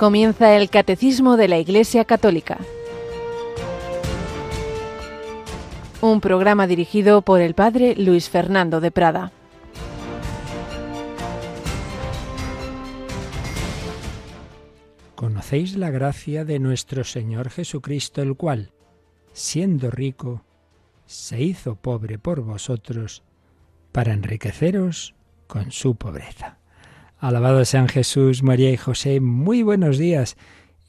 Comienza el Catecismo de la Iglesia Católica. Un programa dirigido por el Padre Luis Fernando de Prada. Conocéis la gracia de nuestro Señor Jesucristo, el cual, siendo rico, se hizo pobre por vosotros, para enriqueceros con su pobreza. Alabado sean Jesús, María y José. Muy buenos días.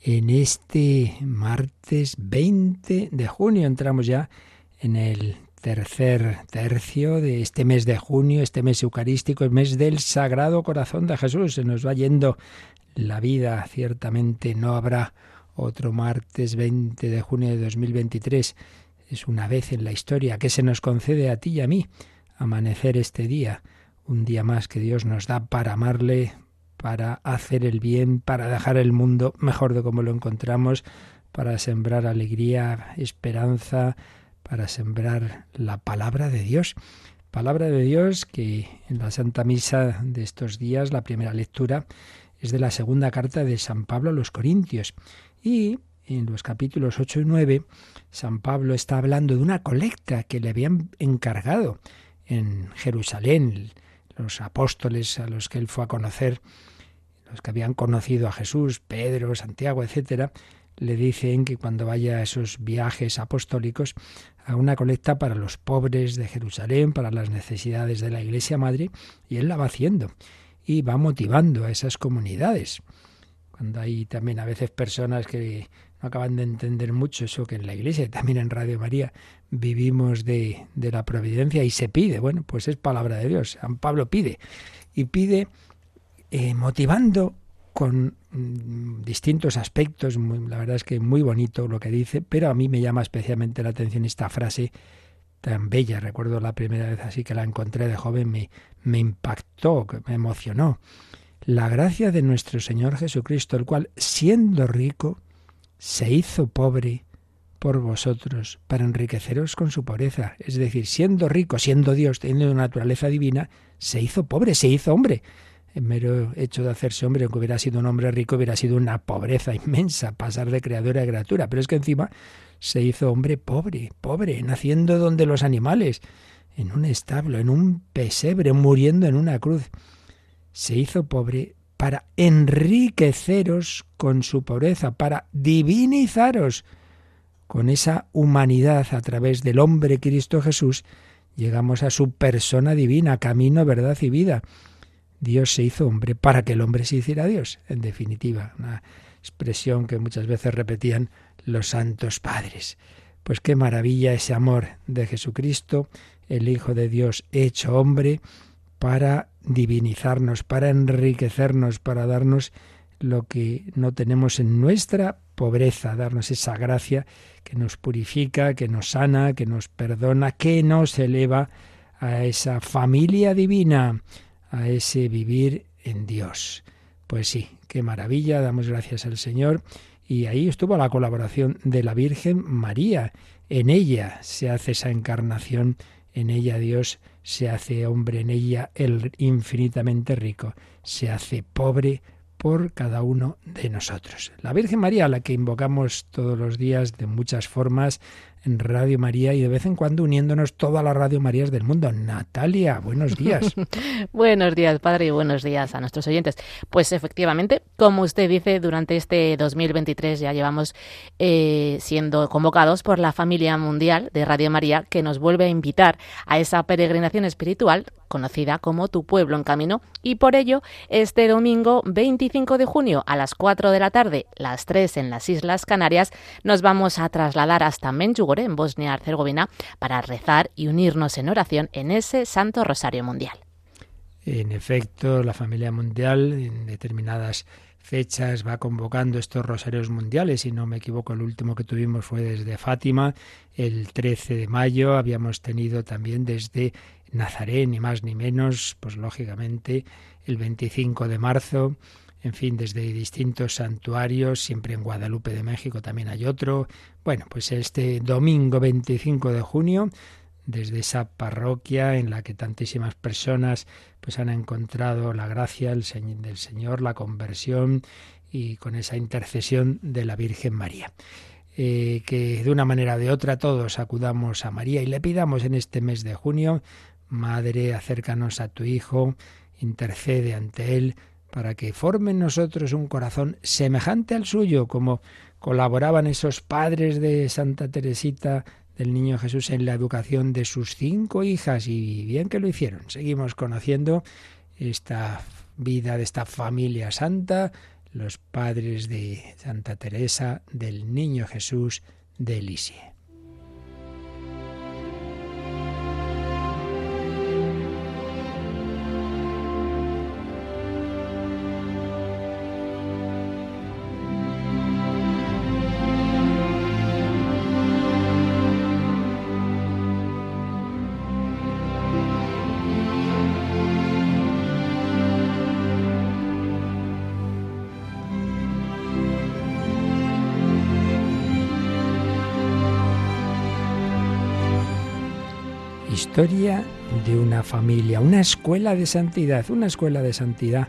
En este martes 20 de junio entramos ya en el tercer tercio de este mes de junio, este mes eucarístico, el mes del Sagrado Corazón de Jesús. Se nos va yendo la vida, ciertamente no habrá otro martes 20 de junio de 2023. Es una vez en la historia que se nos concede a ti y a mí amanecer este día un día más que Dios nos da para amarle, para hacer el bien, para dejar el mundo mejor de como lo encontramos, para sembrar alegría, esperanza, para sembrar la palabra de Dios. Palabra de Dios que en la Santa Misa de estos días, la primera lectura, es de la segunda carta de San Pablo a los Corintios. Y en los capítulos 8 y 9, San Pablo está hablando de una colecta que le habían encargado en Jerusalén los apóstoles a los que él fue a conocer, los que habían conocido a Jesús, Pedro, Santiago, etcétera, le dicen que cuando vaya a esos viajes apostólicos haga una colecta para los pobres de Jerusalén, para las necesidades de la Iglesia Madre, y él la va haciendo y va motivando a esas comunidades. Cuando hay también a veces personas que no acaban de entender mucho eso que en la Iglesia y también en Radio María vivimos de, la providencia y se pide. Bueno, pues es palabra de Dios. San Pablo pide y pide eh, motivando con mm, distintos aspectos. la verdad es que muy bonito lo que dice, pero a mí me llama especialmente la atención esta frase tan bella. Recuerdo la primera vez así que la encontré de joven, me impactó, me emocionó. La gracia de nuestro Señor Jesucristo, el cual, siendo rico, se hizo pobre por vosotros para enriqueceros con su pobreza. Es decir, siendo rico, siendo Dios, teniendo una naturaleza divina, se hizo pobre, se hizo hombre. El mero hecho de hacerse hombre, aunque hubiera sido un hombre rico, hubiera sido una pobreza inmensa, pasar de creadora a criatura. Pero es que encima se hizo hombre pobre, pobre, naciendo donde los animales, en un establo, en un pesebre, muriendo en una cruz. Se hizo pobre para enriqueceros con su pobreza, para divinizaros con esa humanidad a través del hombre Cristo Jesús, llegamos a su persona divina, camino, verdad y vida. Dios se hizo hombre para que el hombre se hiciera Dios, en definitiva, una expresión que muchas veces repetían los santos padres. Pues qué maravilla ese amor de Jesucristo, el Hijo de Dios hecho hombre, para divinizarnos, para enriquecernos, para darnos lo que no tenemos en nuestra pobreza, darnos esa gracia que nos purifica, que nos sana, que nos perdona, que nos eleva a esa familia divina, a ese vivir en Dios. Pues sí, qué maravilla, damos gracias al Señor. Y ahí estuvo la colaboración de la Virgen María. En ella se hace esa encarnación, en ella Dios se hace hombre, en ella el infinitamente rico se hace pobre por cada uno de nosotros. La Virgen María, a la que invocamos todos los días de muchas formas, en Radio María y de vez en cuando uniéndonos todas las Radio Marías del mundo. Natalia, buenos días. buenos días, padre, y buenos días a nuestros oyentes. Pues efectivamente, como usted dice, durante este 2023 ya llevamos eh, siendo convocados por la familia mundial de Radio María, que nos vuelve a invitar a esa peregrinación espiritual conocida como Tu pueblo en camino, y por ello este domingo 25 de junio a las 4 de la tarde, las 3 en las Islas Canarias, nos vamos a trasladar hasta En Bosnia-Herzegovina, para rezar y unirnos en oración en ese Santo Rosario Mundial. En efecto, la familia mundial en determinadas fechas va convocando estos rosarios mundiales. Si no me equivoco, el último que tuvimos fue desde Fátima, el 13 de mayo. Habíamos tenido también desde Nazaret, ni más ni menos, pues lógicamente el 25 de marzo, en fin, desde distintos santuarios, siempre en Guadalupe de México también hay otro. Bueno, pues este domingo 25 de junio, desde esa parroquia en la que tantísimas personas pues han encontrado la gracia del Señor, la conversión y con esa intercesión de la Virgen María. Eh, que de una manera o de otra todos acudamos a María y le pidamos en este mes de junio, Madre, acércanos a tu Hijo, intercede ante Él, para que forme en nosotros un corazón semejante al suyo, como colaboraban esos padres de Santa Teresita del Niño Jesús en la educación de sus cinco hijas y bien que lo hicieron. Seguimos conociendo esta vida de esta familia santa, los padres de Santa Teresa del Niño Jesús de Lisieux. Historia de una familia, una escuela de santidad, una escuela de santidad.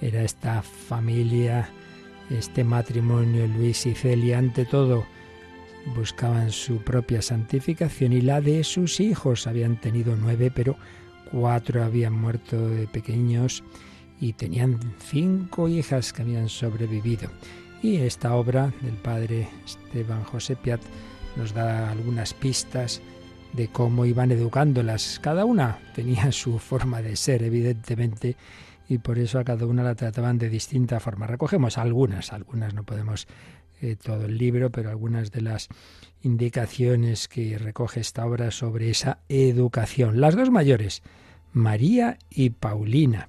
Era esta familia, este matrimonio, Luis y Celia, ante todo buscaban su propia santificación y la de sus hijos. Habían tenido nueve, pero cuatro habían muerto de pequeños y tenían cinco hijas que habían sobrevivido. Y esta obra del padre Esteban José Piat nos da algunas pistas de cómo iban educándolas. Cada una tenía su forma de ser, evidentemente, y por eso a cada una la trataban de distinta forma. Recogemos algunas, algunas no podemos eh, todo el libro, pero algunas de las indicaciones que recoge esta obra sobre esa educación. Las dos mayores, María y Paulina,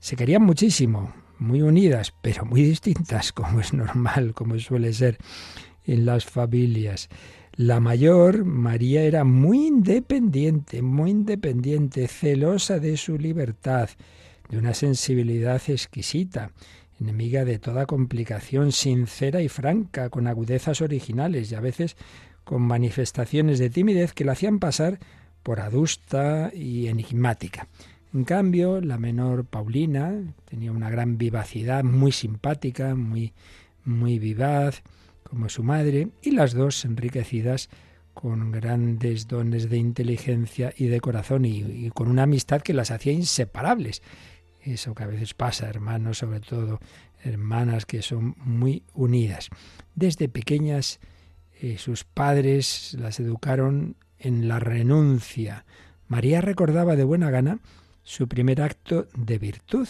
se querían muchísimo, muy unidas, pero muy distintas, como es normal, como suele ser en las familias. La mayor, María, era muy independiente, muy independiente, celosa de su libertad, de una sensibilidad exquisita, enemiga de toda complicación, sincera y franca, con agudezas originales y a veces con manifestaciones de timidez que la hacían pasar por adusta y enigmática. En cambio, la menor Paulina tenía una gran vivacidad, muy simpática, muy, muy vivaz, como su madre, y las dos enriquecidas con grandes dones de inteligencia y de corazón y, con una amistad que las hacía inseparables. Eso que a veces pasa, hermanos, sobre todo hermanas que son muy unidas. Desde pequeñas eh, sus padres las educaron en la renuncia. María recordaba de buena gana su primer acto de virtud,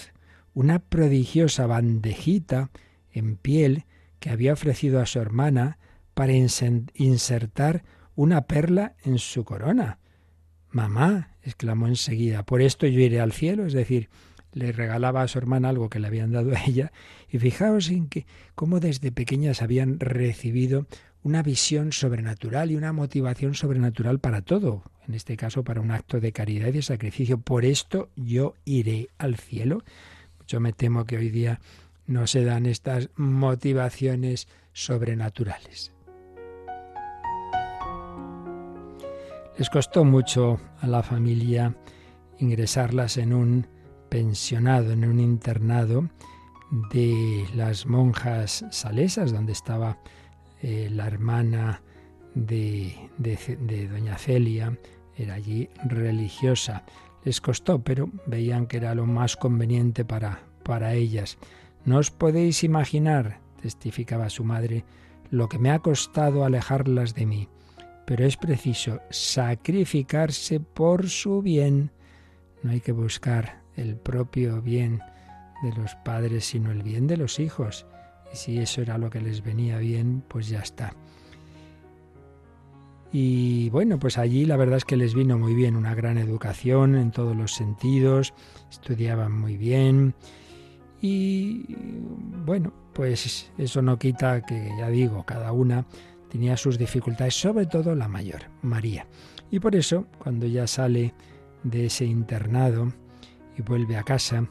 una prodigiosa bandejita en piel que había ofrecido a su hermana para insertar una perla en su corona. Mamá, exclamó enseguida, por esto yo iré al cielo, es decir, le regalaba a su hermana algo que le habían dado a ella, y fijaos en que cómo desde pequeñas habían recibido una visión sobrenatural y una motivación sobrenatural para todo, en este caso para un acto de caridad y de sacrificio. Por esto yo iré al cielo. Yo me temo que hoy día no se dan estas motivaciones sobrenaturales. Les costó mucho a la familia ingresarlas en un pensionado, en un internado de las monjas salesas, donde estaba eh, la hermana de, de, doña Celia, era allí religiosa. Les costó, pero veían que era lo más conveniente para, para ellas. No os podéis imaginar, testificaba su madre, lo que me ha costado alejarlas de mí, pero es preciso sacrificarse por su bien. No hay que buscar el propio bien de los padres, sino el bien de los hijos. Y si eso era lo que les venía bien, pues ya está. Y bueno, pues allí la verdad es que les vino muy bien una gran educación en todos los sentidos, estudiaban muy bien, y bueno, pues eso no quita que, ya digo, cada una tenía sus dificultades, sobre todo la mayor, María. Y por eso, cuando ya sale de ese internado y vuelve a casa,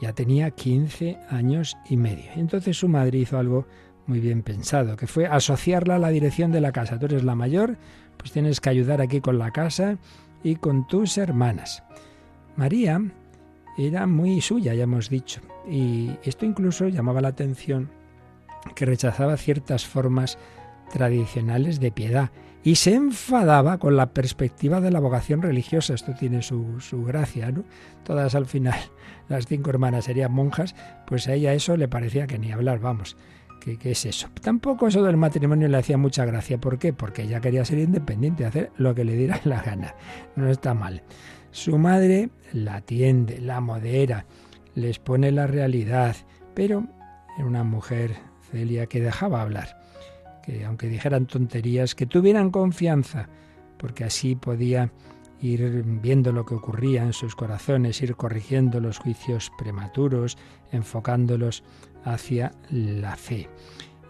ya tenía 15 años y medio. Entonces su madre hizo algo muy bien pensado, que fue asociarla a la dirección de la casa. Tú eres la mayor, pues tienes que ayudar aquí con la casa y con tus hermanas. María era muy suya, ya hemos dicho. Y esto incluso llamaba la atención que rechazaba ciertas formas tradicionales de piedad y se enfadaba con la perspectiva de la vocación religiosa. Esto tiene su, su, gracia, ¿no? Todas al final, las cinco hermanas serían monjas, pues a ella eso le parecía que ni hablar, vamos. ¿Qué, ¿Qué, es eso? Tampoco eso del matrimonio le hacía mucha gracia. ¿Por qué? Porque ella quería ser independiente, hacer lo que le diera la gana. No está mal. Su madre la atiende, la modera, les pone la realidad, pero era una mujer, Celia, que dejaba hablar, que aunque dijeran tonterías, que tuvieran confianza, porque así podía ir viendo lo que ocurría en sus corazones, ir corrigiendo los juicios prematuros, enfocándolos hacia la fe.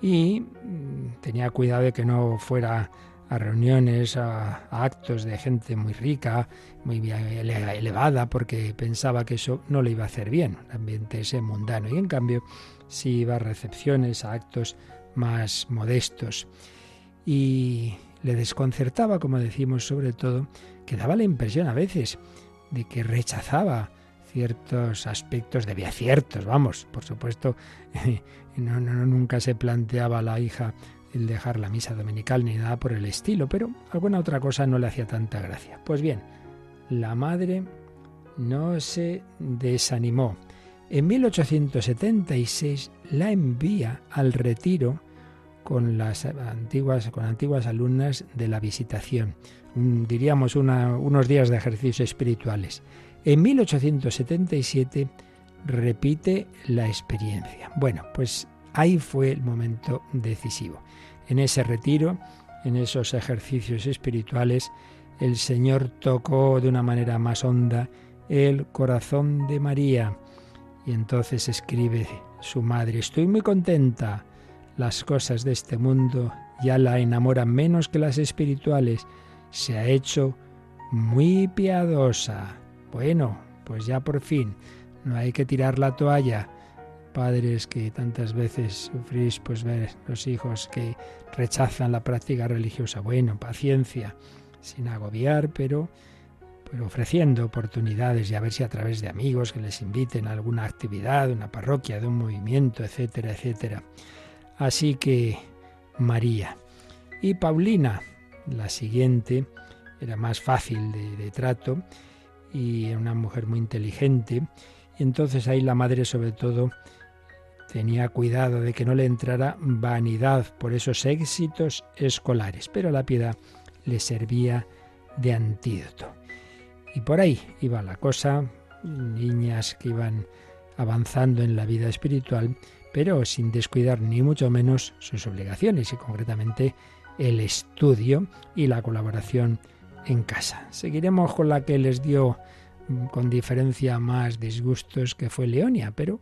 Y mm, tenía cuidado de que no fuera a reuniones, a, actos de gente muy rica, muy elevada, porque pensaba que eso no le iba a hacer bien, el ambiente ese mundano. Y en cambio, sí iba a recepciones, a actos más modestos. Y le desconcertaba, como decimos, sobre todo, que daba la impresión a veces de que rechazaba ciertos aspectos, debía ciertos, vamos, por supuesto, no, no, nunca se planteaba la hija dejar la misa dominical ni nada por el estilo, pero alguna otra cosa no le hacía tanta gracia. Pues bien, la madre no se desanimó. En 1876 la envía al retiro con las antiguas, con antiguas alumnas de la visitación, diríamos unos días de ejercicios espirituales. En 1877 repite la experiencia. Bueno, pues ahí fue el momento decisivo. En ese retiro, en esos ejercicios espirituales, el Señor tocó de una manera más honda el corazón de María. Y entonces escribe su madre, estoy muy contenta. Las cosas de este mundo ya la enamoran menos que las espirituales. Se ha hecho muy piadosa. Bueno, pues ya por fin, no hay que tirar la toalla padres que tantas veces sufrís pues ver los hijos que rechazan la práctica religiosa. Bueno, paciencia, sin agobiar, pero, pero ofreciendo oportunidades y a ver si a través de amigos que les inviten a alguna actividad, una parroquia, de un movimiento, etcétera, etcétera. Así que María y Paulina, la siguiente, era más fácil de, de trato y era una mujer muy inteligente. Y entonces ahí la madre sobre todo Tenía cuidado de que no le entrara vanidad por esos éxitos escolares, pero la piedad le servía de antídoto. Y por ahí iba la cosa, niñas que iban avanzando en la vida espiritual, pero sin descuidar ni mucho menos sus obligaciones y concretamente el estudio y la colaboración en casa. Seguiremos con la que les dio mm, con diferencia más disgustos que fue Leonia, pero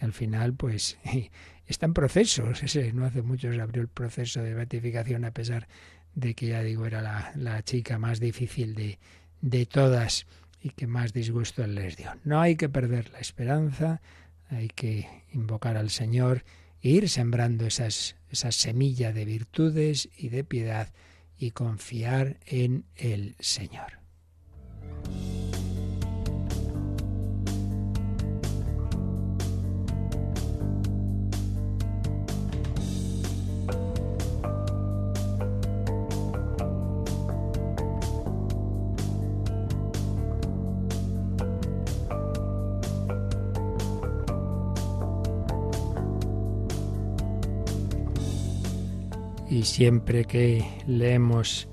al final pues está en proceso. Ese, no hace mucho se abrió el proceso de beatificación a pesar de que ya digo era la, la chica más difícil de, de todas y que más disgusto les dio. No hay que perder la esperanza, hay que invocar al Señor e ir sembrando esas, esas semillas de virtudes y de piedad y confiar en el Señor. Siempre que leemos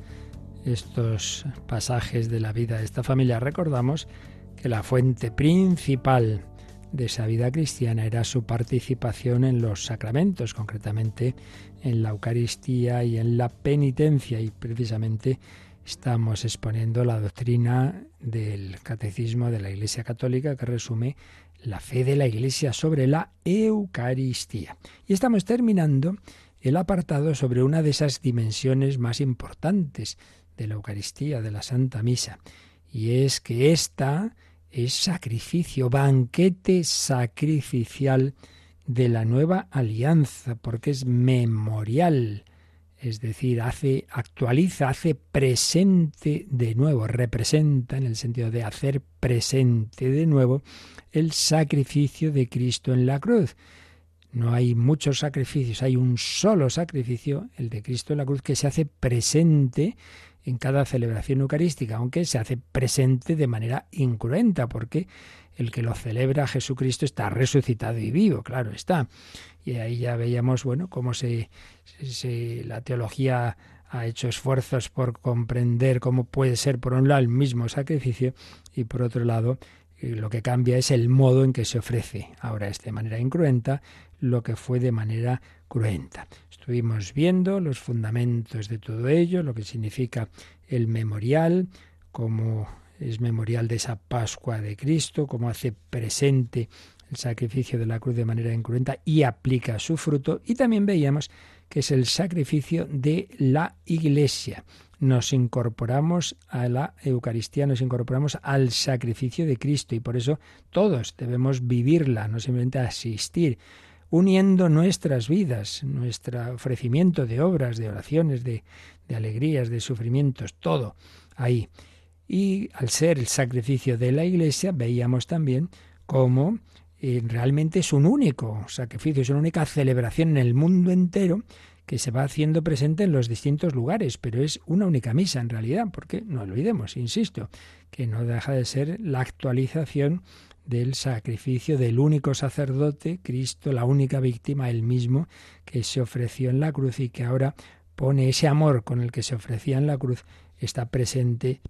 estos pasajes de la vida de esta familia, recordamos que la fuente principal de esa vida cristiana era su participación en los sacramentos, concretamente en la Eucaristía y en la penitencia. Y precisamente estamos exponiendo la doctrina del catecismo de la Iglesia Católica que resume la fe de la Iglesia sobre la Eucaristía. Y estamos terminando el apartado sobre una de esas dimensiones más importantes de la Eucaristía, de la Santa Misa, y es que esta es sacrificio, banquete sacrificial de la nueva alianza, porque es memorial, es decir, hace, actualiza, hace presente de nuevo, representa en el sentido de hacer presente de nuevo el sacrificio de Cristo en la cruz no hay muchos sacrificios, hay un solo sacrificio, el de Cristo en la cruz, que se hace presente en cada celebración eucarística, aunque se hace presente de manera incruenta, porque el que lo celebra Jesucristo está resucitado y vivo, claro está. Y ahí ya veíamos, bueno, cómo se, se, la teología ha hecho esfuerzos por comprender cómo puede ser, por un lado, el mismo sacrificio y por otro lado, eh, lo que cambia es el modo en que se ofrece. Ahora es de manera incruenta lo que fue de manera cruenta. Estuvimos viendo los fundamentos de todo ello, lo que significa el memorial, cómo es memorial de esa Pascua de Cristo, cómo hace presente el sacrificio de la cruz de manera incruenta y aplica su fruto. Y también veíamos que es el sacrificio de la Iglesia. Nos incorporamos a la Eucaristía, nos incorporamos al sacrificio de Cristo y por eso todos debemos vivirla, no simplemente asistir, uniendo nuestras vidas, nuestro ofrecimiento de obras, de oraciones, de, de alegrías, de sufrimientos, todo ahí. Y al ser el sacrificio de la Iglesia, veíamos también cómo eh, realmente es un único sacrificio, es una única celebración en el mundo entero que se va haciendo presente en los distintos lugares, pero es una única misa en realidad, porque no olvidemos, insisto, que no deja de ser la actualización del sacrificio del único sacerdote, Cristo, la única víctima, el mismo, que se ofreció en la cruz y que ahora pone ese amor con el que se ofrecía en la cruz, está presente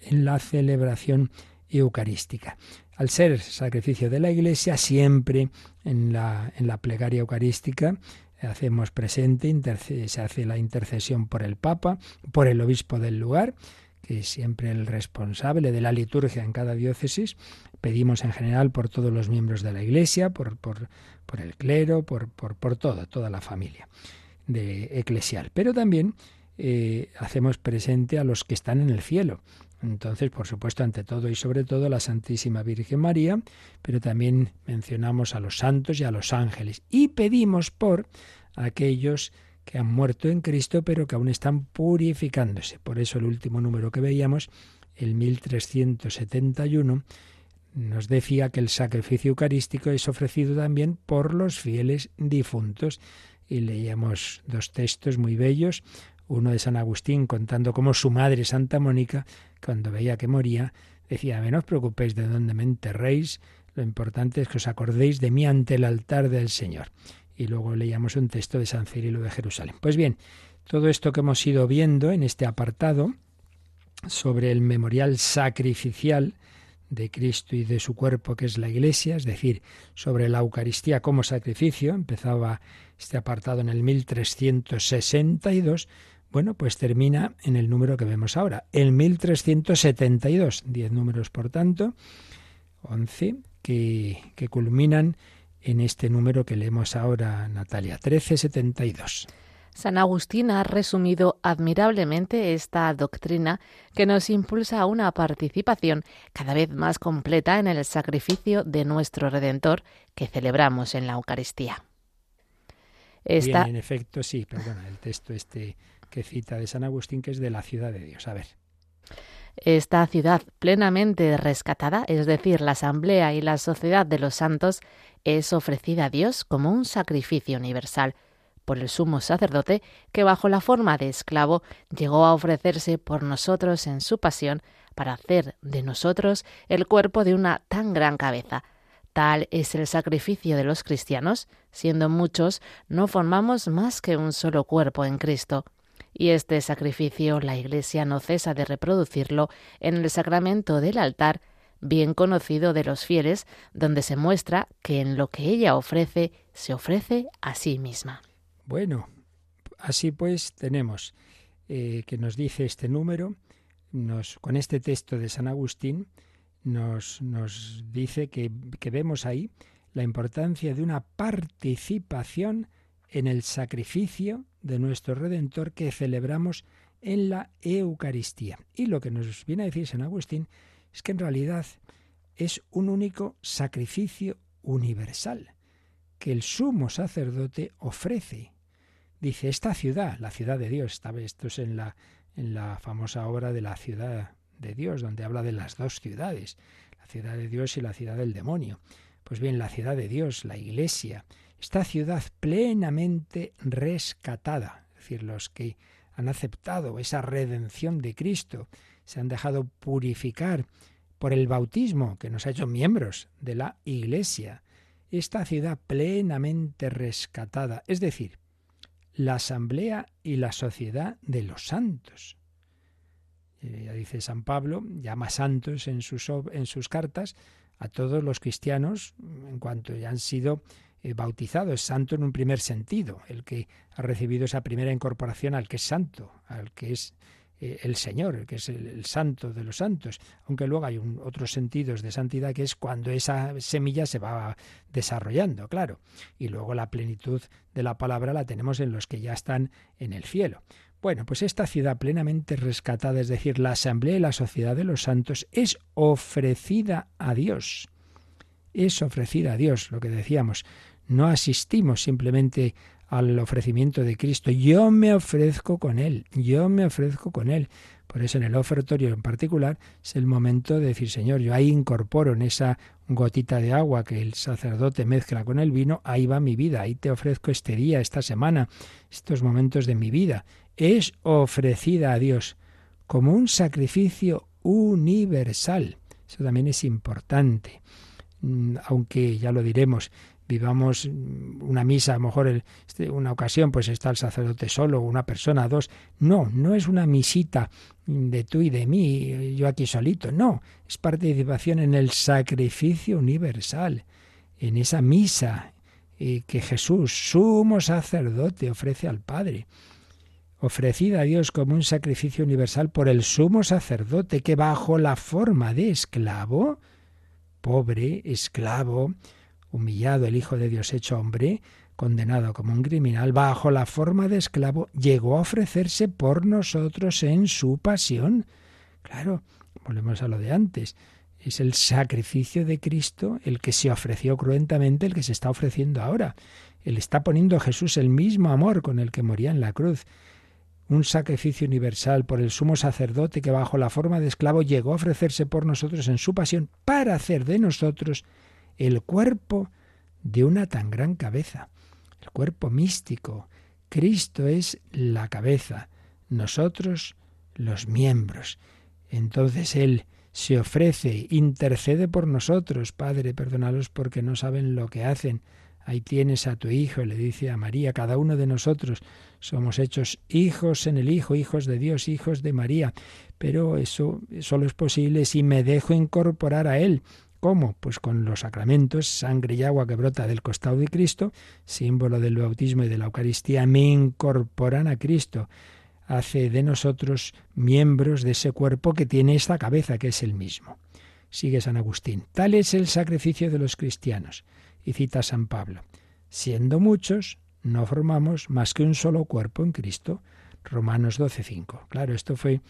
en la celebración eucarística. Al ser sacrificio de la Iglesia, siempre en la, en la plegaria eucarística hacemos presente, se hace la intercesión por el Papa, por el obispo del lugar, que es siempre el responsable de la liturgia en cada diócesis. Pedimos en general por todos los miembros de la Iglesia, por, por, por el clero, por, por, por toda, toda la familia de eclesial. Pero también eh, hacemos presente a los que están en el cielo. Entonces, por supuesto, ante todo y sobre todo la Santísima Virgen María, pero también mencionamos a los santos y a los ángeles. Y pedimos por aquellos que han muerto en Cristo, pero que aún están purificándose. Por eso el último número que veíamos, el 1371, nos decía que el sacrificio eucarístico es ofrecido también por los fieles difuntos. Y leíamos dos textos muy bellos uno de San Agustín contando cómo su madre, Santa Mónica, cuando veía que moría, decía, no os preocupéis de dónde me enterréis, lo importante es que os acordéis de mí ante el altar del Señor. Y luego leíamos un texto de San Cirilo de Jerusalén. Pues bien, todo esto que hemos ido viendo en este apartado sobre el memorial sacrificial de Cristo y de su cuerpo, que es la Iglesia, es decir, sobre la Eucaristía como sacrificio, empezaba este apartado en el 1362, bueno, pues termina en el número que vemos ahora, el 1372, diez números por tanto, once, que, que culminan en este número que leemos ahora, Natalia, 1372. San Agustín ha resumido admirablemente esta doctrina que nos impulsa a una participación cada vez más completa en el sacrificio de nuestro Redentor que celebramos en la Eucaristía. Esta... en efecto, sí, perdona, el texto este que cita de San Agustín, que es de la ciudad de Dios. A ver. Esta ciudad plenamente rescatada, es decir, la asamblea y la sociedad de los santos, es ofrecida a Dios como un sacrificio universal por el sumo sacerdote que bajo la forma de esclavo llegó a ofrecerse por nosotros en su pasión para hacer de nosotros el cuerpo de una tan gran cabeza. Tal es el sacrificio de los cristianos, siendo muchos, no formamos más que un solo cuerpo en Cristo y este sacrificio la Iglesia no cesa de reproducirlo en el sacramento del altar, bien conocido de los fieles, donde se muestra que en lo que ella ofrece se ofrece a sí misma. Bueno, así pues tenemos eh, que nos dice este número, con este texto de San Agustín, nos, dice que vemos ahí la importancia de una participación en el sacrificio de nuestro Redentor que celebramos en la Eucaristía. Y lo que nos viene a decir San Agustín es que en realidad es un único sacrificio universal que el sumo sacerdote ofrece. Dice, esta ciudad, la ciudad de Dios, esto es en la, en la famosa obra de la ciudad de Dios, donde habla de las dos ciudades, la ciudad de Dios y la ciudad del demonio. Pues bien, la ciudad de Dios, la iglesia, esta ciudad plenamente rescatada, es decir, los que han aceptado esa redención de Cristo, se han dejado purificar por el bautismo que nos ha hecho miembros de la Iglesia, esta ciudad plenamente rescatada, es decir, la asamblea y la sociedad de los santos. Eh, ya dice San Pablo, llama santos en sus, en sus cartas a todos los cristianos en cuanto ya han sido eh, bautizados, santo en un primer sentido, el que ha recibido esa primera incorporación al que es santo, al que es eh, el Señor, que es el, santo de los santos, aunque luego hay otros sentidos de santidad que es cuando esa semilla se va desarrollando, claro, y luego la plenitud de la palabra la tenemos en los que ya están en el cielo. Bueno, pues esta ciudad plenamente rescatada, es decir, la asamblea y la sociedad de los santos, es ofrecida a Dios. Es ofrecida a Dios, lo que decíamos. No asistimos simplemente al ofrecimiento de Cristo. Yo me ofrezco con Él, yo me ofrezco con Él. Por eso en el ofertorio en particular es el momento de decir, Señor, yo ahí incorporo en esa gotita de agua que el sacerdote mezcla con el vino, ahí va mi vida, ahí te ofrezco este día, esta semana, estos momentos de mi vida. Es ofrecida a Dios como un sacrificio universal. Eso también es importante. Mm, aunque ya lo diremos, vivamos una misa, a lo mejor este, una ocasión pues está el sacerdote solo, una persona, dos. No, no es una misita de tú y de mí, yo aquí solito, no, es participación en el sacrificio universal, en esa misa eh, que Jesús, sumo sacerdote, ofrece al Padre ofrecida a Dios como un sacrificio universal por el sumo sacerdote que bajo la forma de esclavo, pobre, esclavo, humillado el Hijo de Dios hecho hombre, condenado como un criminal, bajo la forma de esclavo, llegó a ofrecerse por nosotros en su pasión. Claro, volvemos a lo de antes. Es el sacrificio de Cristo el que se ofreció cruentamente, el que se está ofreciendo ahora. Él está poniendo a Jesús el mismo amor con el que moría en la cruz. Un sacrificio universal por el sumo sacerdote que bajo la forma de esclavo llegó a ofrecerse por nosotros en su pasión para hacer de nosotros el cuerpo de una tan gran cabeza, el cuerpo místico. Cristo es la cabeza, nosotros los miembros. Entonces Él se ofrece, intercede por nosotros, Padre, perdónalos porque no saben lo que hacen. Ahí tienes a tu Hijo, le dice a María, cada uno de nosotros somos hechos hijos en el Hijo, hijos de Dios, hijos de María. Pero eso solo es posible si me dejo incorporar a Él, ¿Cómo? Pues con los sacramentos, sangre y agua que brota del costado de Cristo, símbolo del bautismo y de la Eucaristía, me incorporan a Cristo. Hace de nosotros miembros de ese cuerpo que tiene esta cabeza, que es el mismo. Sigue San Agustín. Tal es el sacrificio de los cristianos. Y cita San Pablo. Siendo muchos, no formamos más que un solo cuerpo en Cristo. Romanos 12.5. Claro, esto fue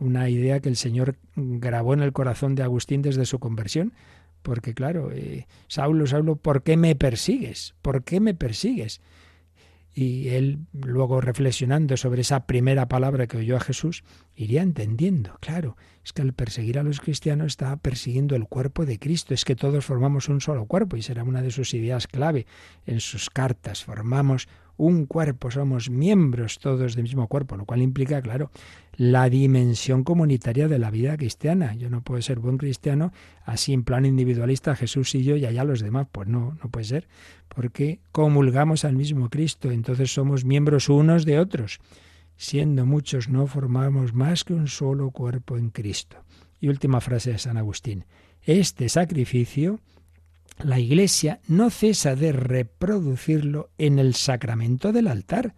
una idea que el Señor grabó en el corazón de Agustín desde su conversión, porque claro, eh, Saulo, Saulo, ¿por qué me persigues? ¿Por qué me persigues? Y él, luego reflexionando sobre esa primera palabra que oyó a Jesús, iría entendiendo, claro, es que al perseguir a los cristianos está persiguiendo el cuerpo de Cristo, es que todos formamos un solo cuerpo, y será una de sus ideas clave en sus cartas, formamos un cuerpo, somos miembros todos del mismo cuerpo, lo cual implica, claro, la dimensión comunitaria de la vida cristiana. Yo no puedo ser buen cristiano así en plan individualista, Jesús y yo y allá los demás. Pues no, no puede ser, porque comulgamos al mismo Cristo, entonces somos miembros unos de otros. Siendo muchos, no formamos más que un solo cuerpo en Cristo. Y última frase de San Agustín. Este sacrificio la Iglesia no cesa de reproducirlo en el sacramento del altar,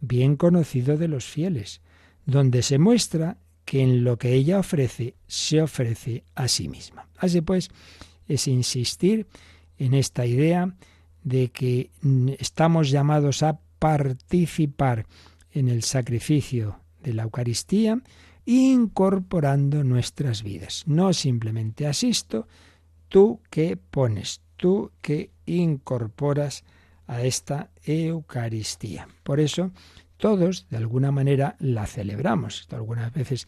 bien conocido de los fieles, donde se muestra que en lo que ella ofrece se ofrece a sí misma. Así pues, es insistir en esta idea de que estamos llamados a participar en el sacrificio de la Eucaristía, incorporando nuestras vidas. No simplemente asisto, tú que pones, tú que incorporas a esta Eucaristía. Por eso todos, de alguna manera, la celebramos. Algunas veces,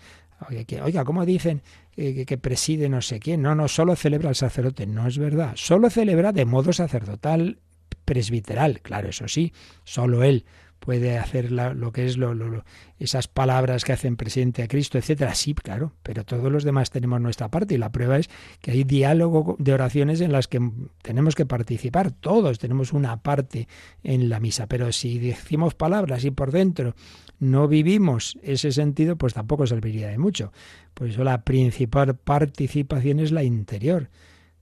oiga, ¿cómo dicen que, preside no sé quién? No, no, solo celebra el sacerdote. No es verdad. Solo celebra de modo sacerdotal presbiteral. Claro, eso sí, solo él puede hacer lo que es lo, esas palabras que hacen presente a Cristo, etcétera. Sí, claro, pero todos los demás tenemos nuestra parte y la prueba es que hay diálogo de oraciones en las que tenemos que participar. Todos tenemos una parte en la misa, pero si decimos palabras y por dentro no vivimos ese sentido, pues tampoco serviría de mucho. Por eso la principal participación es la interior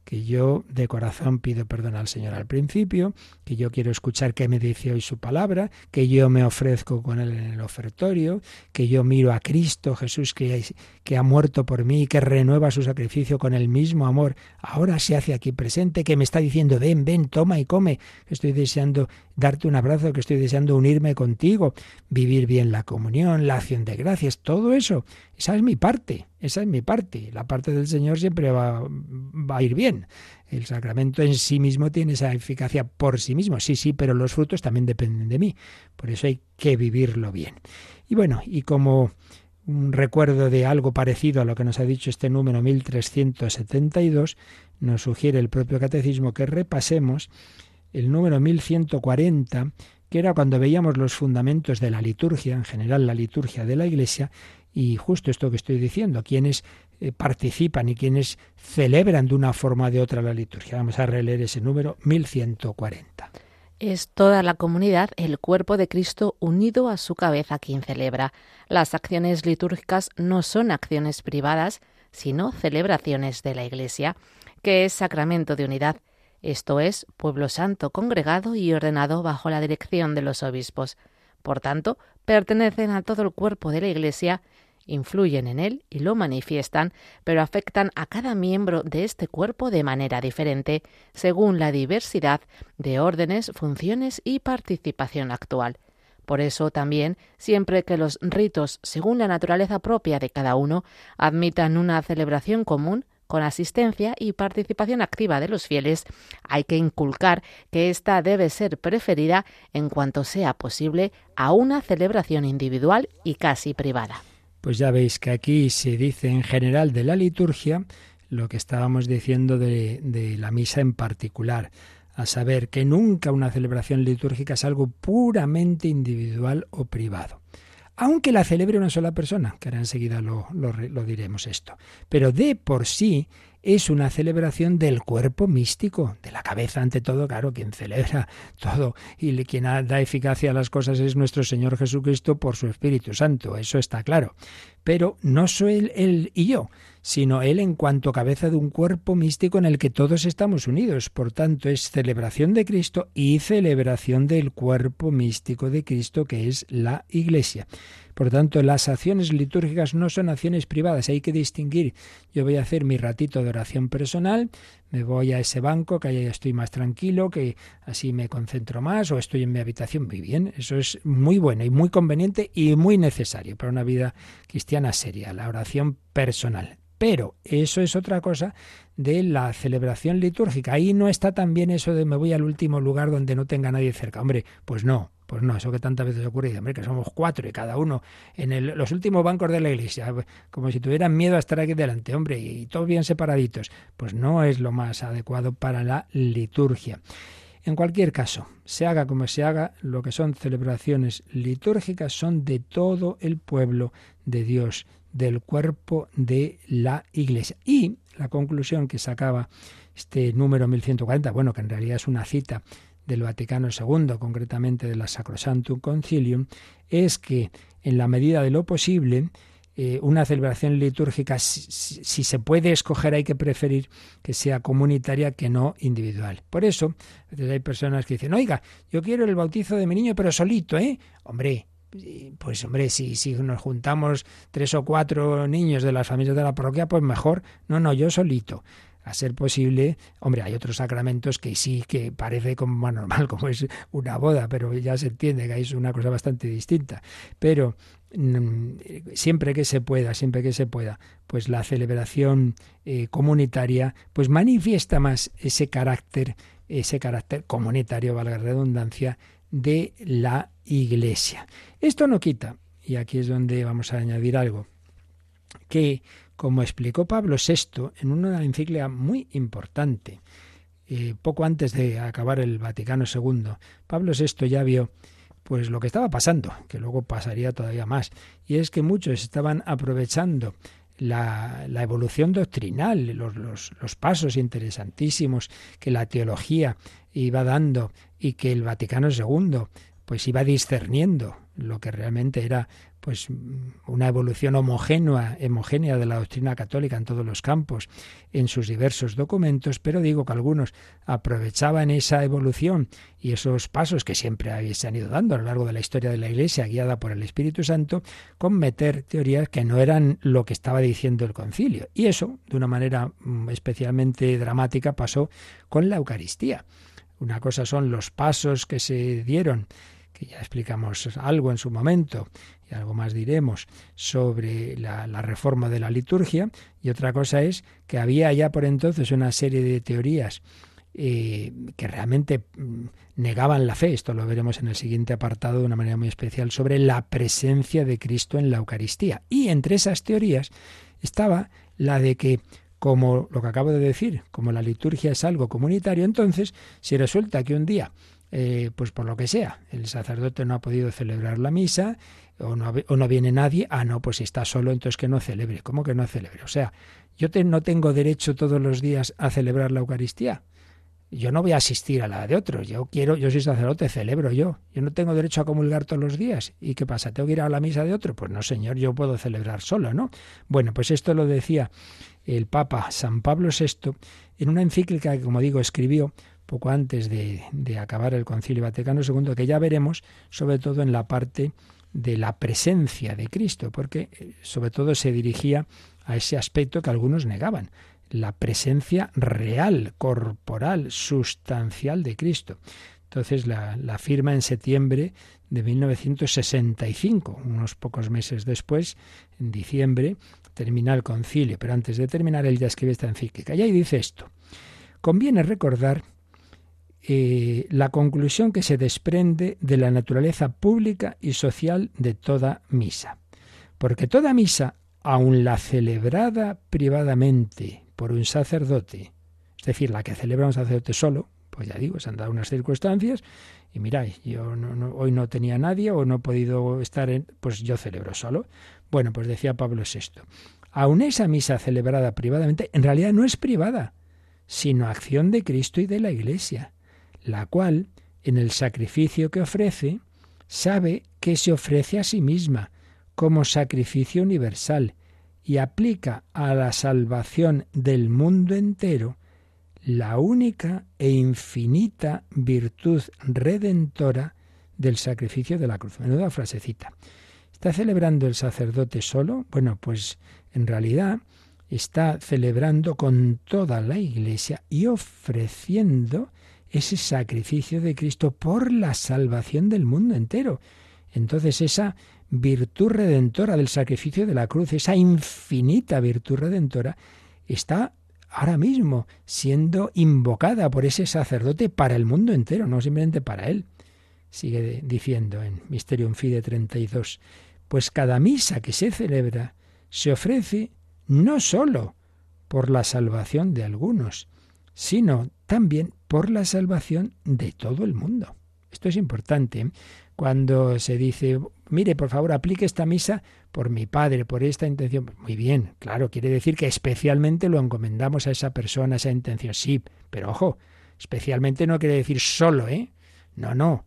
que yo de corazón pido perdón al Señor al principio, que yo quiero escuchar qué me dice hoy su palabra, que yo me ofrezco con él en el ofertorio, que yo miro a Cristo Jesús que, ha muerto por mí y que renueva su sacrificio con el mismo amor. Ahora se hace aquí presente, que me está diciendo, ven, ven, toma y come, estoy deseando darte un abrazo, que estoy deseando unirme contigo, vivir bien la comunión, la acción de gracias, todo eso esa es mi parte, esa es mi parte. La parte del Señor siempre va, va, a ir bien. El sacramento en sí mismo tiene esa eficacia por sí mismo, sí, sí, pero los frutos también dependen de mí. Por eso hay que vivirlo bien. Y bueno, y como un recuerdo de algo parecido a lo que nos ha dicho este número 1372, nos sugiere el propio catecismo que repasemos el número 1140, que era cuando veíamos los fundamentos de la liturgia, en general la liturgia de la Iglesia, y justo esto que estoy diciendo, quienes eh, participan y quienes celebran de una forma o de otra la liturgia. Vamos a releer ese número 1140. Es toda la comunidad el cuerpo de Cristo unido a su cabeza quien celebra. Las acciones litúrgicas no son acciones privadas, sino celebraciones de la Iglesia, que es sacramento de unidad, esto es, pueblo santo congregado y ordenado bajo la dirección de los obispos. Por tanto, pertenecen a todo el cuerpo de la Iglesia influyen en él y lo manifiestan, pero afectan a cada miembro de este cuerpo de manera diferente, según la diversidad de órdenes, funciones y participación actual. Por eso también, siempre que los ritos, según la naturaleza propia de cada uno, admitan una celebración común, con asistencia y participación activa de los fieles, hay que inculcar que ésta debe ser preferida en cuanto sea posible a una celebración individual y casi privada. Pues ya veis que aquí se dice en general de la liturgia lo que estábamos diciendo de, la misa en particular, a saber que nunca una celebración litúrgica es algo puramente individual o privado aunque la celebre una sola persona, que ahora enseguida lo, lo, diremos esto. Pero de por sí es una celebración del cuerpo místico, de la cabeza ante todo, claro, quien celebra todo y quien da eficacia a las cosas es nuestro Señor Jesucristo por su Espíritu Santo, eso está claro. Pero no soy él y yo, sino Él en cuanto cabeza de un cuerpo místico en el que todos estamos unidos. Por tanto, es celebración de Cristo y celebración del cuerpo místico de Cristo, que es la Iglesia. Por tanto, las acciones litúrgicas no son acciones privadas, hay que distinguir. Yo voy a hacer mi ratito de oración personal, me voy a ese banco, que ahí estoy más tranquilo, que así me concentro más, o estoy en mi habitación muy bien. Eso es muy bueno y muy conveniente y muy necesario para una vida cristiana seria, la oración personal. Pero eso es otra cosa de la celebración litúrgica. Ahí no está también eso de me voy al último lugar donde no tenga nadie cerca. Hombre, pues no, pues no, eso que tantas veces ocurre, hombre, que somos cuatro y cada uno en los últimos bancos de la iglesia, como si tuvieran miedo a estar aquí delante, hombre, y todos bien separaditos. Pues no es lo más adecuado para la liturgia. En cualquier caso, se haga como se haga, lo que son celebraciones litúrgicas son de todo el pueblo de Dios, del cuerpo de la Iglesia. Y la conclusión que sacaba este número 1140, bueno, que en realidad es una cita del Vaticano II, concretamente de la Sacrosantum Concilium, es que en la medida de lo posible, eh, una celebración litúrgica, si, se puede escoger, hay que preferir que sea comunitaria que no individual. Por eso, hay personas que dicen, oiga, yo quiero el bautizo de mi niño, pero solito, ¿eh? Hombre, pues hombre, si, si nos juntamos tres o cuatro niños de las familias de la parroquia, pues mejor. No, no, yo solito. A ser posible, hombre, hay otros sacramentos que sí que parece como más normal, como es una boda, pero ya se entiende que es una cosa bastante distinta. Pero mm, siempre que se pueda, siempre que se pueda, pues la celebración eh, comunitaria, pues manifiesta más ese carácter, ese carácter comunitario, valga la redundancia, de la Iglesia. Esto no quita, y aquí es donde vamos a añadir algo, que, como explicó Pablo VI en una encíclica muy importante, eh, poco antes de acabar el Vaticano II, Pablo VI ya vio pues lo que estaba pasando, que luego pasaría todavía más, y es que muchos estaban aprovechando la, evolución doctrinal, los, los, los, pasos interesantísimos que la teología iba dando y que el Vaticano II pues iba discerniendo lo que realmente era pues una evolución homogénea, homogénea de la doctrina católica en todos los campos, en sus diversos documentos, pero digo que algunos aprovechaban esa evolución y esos pasos que siempre se han ido dando a lo largo de la historia de la Iglesia, guiada por el Espíritu Santo, con meter teorías que no eran lo que estaba diciendo el concilio. Y eso, de una manera mm, especialmente dramática, pasó con la Eucaristía. Una cosa son los pasos que se dieron que ya explicamos algo en su momento y algo más diremos sobre la, reforma de la liturgia, y otra cosa es que había ya por entonces una serie de teorías eh, que realmente mm, negaban la fe, esto lo veremos en el siguiente apartado de una manera muy especial, sobre la presencia de Cristo en la Eucaristía. Y entre esas teorías estaba la de que como lo que acabo de decir, como la liturgia es algo comunitario, entonces si resulta que un día eh, pues por lo que sea, el sacerdote no ha podido celebrar la misa o no, viene nadie, ah, no, pues si está solo, entonces que no celebre. ¿Cómo que no celebre? O sea, yo no tengo derecho todos los días a celebrar la Eucaristía. Yo no voy a asistir a la de otros. Yo quiero, yo soy sacerdote, celebro yo. Yo no tengo derecho a comulgar todos los días. ¿Y qué pasa? ¿Tengo que ir a la misa de otro? Pues no, señor, yo puedo celebrar solo, ¿no? Bueno, pues esto lo decía el Papa San Pablo VI en una encíclica que, como digo, escribió poco antes de, de acabar el Concilio Vaticano II, que ya veremos, sobre todo en la parte de la presencia de Cristo, porque eh, sobre todo se dirigía a ese aspecto que algunos negaban, la presencia real, corporal, sustancial de Cristo. Entonces la, la, firma en septiembre de 1965, unos pocos meses después, en diciembre, termina el concilio, pero antes de terminar él ya escribe esta encíclica. Y ahí dice esto, conviene recordar eh, la conclusión que se desprende de la naturaleza pública y social de toda misa. Porque toda misa, aun la celebrada privadamente por un sacerdote, es decir, la que celebra un sacerdote solo, pues ya digo, se han dado unas circunstancias y miráis, yo hoy no tenía nadie o no he podido estar en, pues yo celebro solo. Bueno, pues decía Pablo VI, aun esa misa celebrada privadamente, en realidad no es privada, sino acción de Cristo y de la Iglesia la cual, en el sacrificio que ofrece, sabe que se ofrece a sí misma como sacrificio universal y aplica a la salvación del mundo entero la única e infinita virtud redentora del sacrificio de la cruz. Menuda frasecita. ¿Está celebrando el sacerdote solo? Bueno, pues en realidad está celebrando con toda la iglesia y ofreciendo ese sacrificio de Cristo por la salvación del mundo entero. Entonces esa virtud redentora del sacrificio de la cruz, esa infinita virtud redentora, está ahora mismo siendo invocada por ese sacerdote para el mundo entero, no simplemente para él. Sigue diciendo en Mysterium Fide 32, pues cada misa que se celebra se ofrece no sólo por la salvación de algunos, sino también por la salvación de todo el mundo. Esto es importante. ¿eh? Cuando se dice, mire, por favor, aplique esta misa por mi padre, por esta intención. Muy bien, claro, quiere decir que especialmente lo encomendamos a esa persona, a esa intención. Sí, pero ojo, especialmente no quiere decir solo, ¿eh? No, no.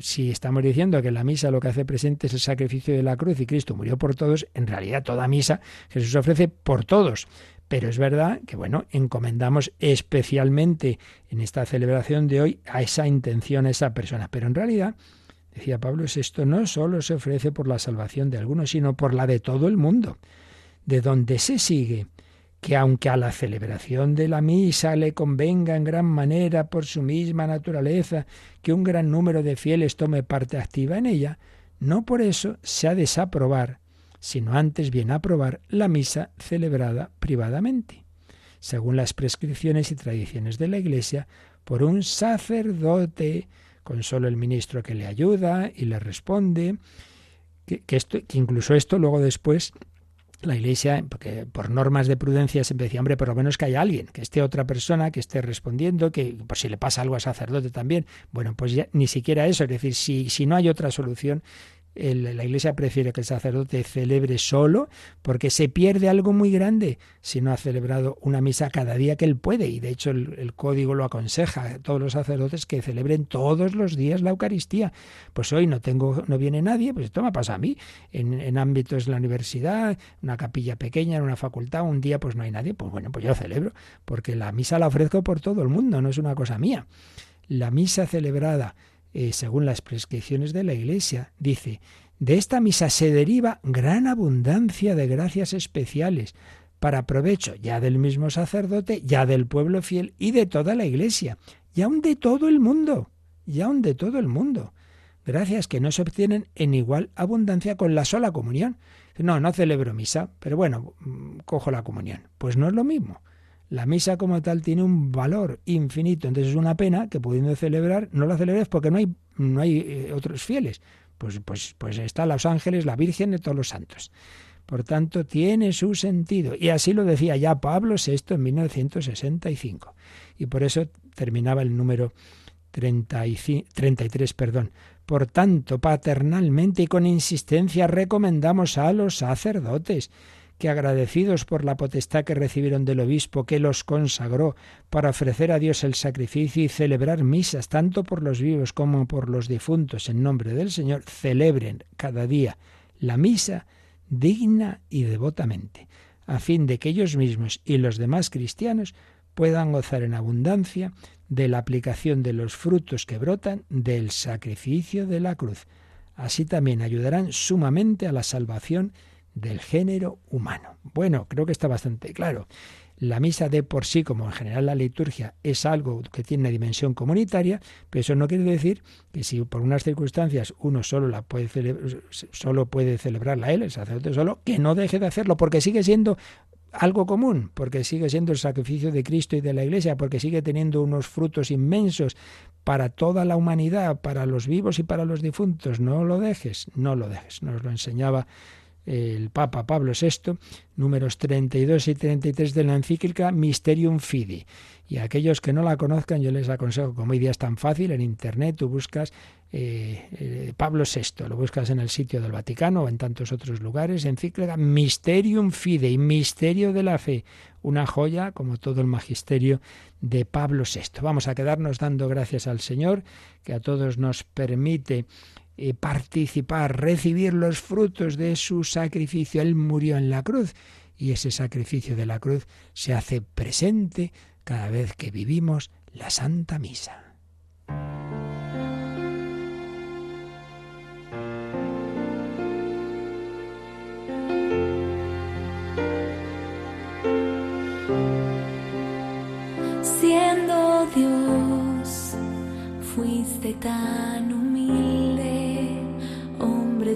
Si estamos diciendo que la misa lo que hace presente es el sacrificio de la cruz y Cristo murió por todos, en realidad toda misa Jesús ofrece por todos. Pero es verdad que, bueno, encomendamos especialmente en esta celebración de hoy a esa intención, a esa persona. Pero en realidad, decía Pablo, esto no solo se ofrece por la salvación de algunos, sino por la de todo el mundo. De donde se sigue que aunque a la celebración de la misa le convenga en gran manera por su misma naturaleza que un gran número de fieles tome parte activa en ella, no por eso se ha de desaprobar sino antes bien aprobar la misa celebrada privadamente, según las prescripciones y tradiciones de la Iglesia, por un sacerdote, con solo el ministro que le ayuda y le responde, que, esto, que incluso esto luego después la Iglesia, porque por normas de prudencia siempre decía, hombre, por lo menos que haya alguien, que esté otra persona, que esté respondiendo, que por si le pasa algo al sacerdote también. Bueno, pues ya ni siquiera eso, es decir, si, si no hay otra solución, la Iglesia prefiere que el sacerdote celebre solo porque se pierde algo muy grande si no ha celebrado una misa cada día que él puede. Y de hecho el, código lo aconseja a todos los sacerdotes que celebren todos los días la Eucaristía. Pues hoy no tengo, no viene nadie, pues esto me pasa a mí. En, en ámbitos de la universidad, una capilla pequeña, en una facultad, un día pues no hay nadie, pues bueno, pues yo celebro, porque la misa la ofrezco por todo el mundo, no es una cosa mía. La misa celebrada eh, según las prescripciones de la Iglesia. Dice, de esta misa se deriva gran abundancia de gracias especiales para provecho ya del mismo sacerdote, ya del pueblo fiel y de toda la Iglesia, y aun de todo el mundo, y aun de todo el mundo. Gracias que no se obtienen en igual abundancia con la sola comunión. No, no celebro misa, pero bueno, mm, cojo la comunión. Pues no es lo mismo. La misa como tal tiene un valor infinito, entonces es una pena que pudiendo celebrar no la celebres porque no hay, no hay eh, otros fieles. Pues, pues, pues está los ángeles, la Virgen y todos los santos. Por tanto, tiene su sentido. Y así lo decía ya Pablo VI en 1965. Y por eso terminaba el número 33, perdón. Por tanto, paternalmente y con insistencia recomendamos a los sacerdotes que agradecidos por la potestad que recibieron del obispo que los consagró para ofrecer a Dios el sacrificio y celebrar misas tanto por los vivos como por los difuntos en nombre del Señor, celebren cada día la misa digna y devotamente, a fin de que ellos mismos y los demás cristianos puedan gozar en abundancia de la aplicación de los frutos que brotan del sacrificio de la cruz. Así también ayudarán sumamente a la salvación del género humano. Bueno, creo que está bastante claro. La misa de por sí, como en general la liturgia, es algo que tiene una dimensión comunitaria, pero eso no quiere decir que si por unas circunstancias uno solo la puede solo puede celebrarla él, el sacerdote solo, que no deje de hacerlo, porque sigue siendo algo común, porque sigue siendo el sacrificio de Cristo y de la Iglesia, porque sigue teniendo unos frutos inmensos para toda la humanidad, para los vivos y para los difuntos. No lo dejes, no lo dejes. Nos lo enseñaba el Papa Pablo VI, números 32 y 33 de la encíclica Mysterium Fidi. Y a aquellos que no la conozcan, yo les aconsejo, como hoy día es tan fácil, en Internet tú buscas eh, eh, Pablo VI, lo buscas en el sitio del Vaticano o en tantos otros lugares, encíclica Mysterium Fidei, Misterio de la Fe, una joya como todo el magisterio de Pablo VI. Vamos a quedarnos dando gracias al Señor, que a todos nos permite eh, participar, recibir los frutos de su sacrificio. Él murió en la cruz y ese sacrificio de la cruz se hace presente cada vez que vivimos la Santa Misa. Siendo Dios, fuiste tan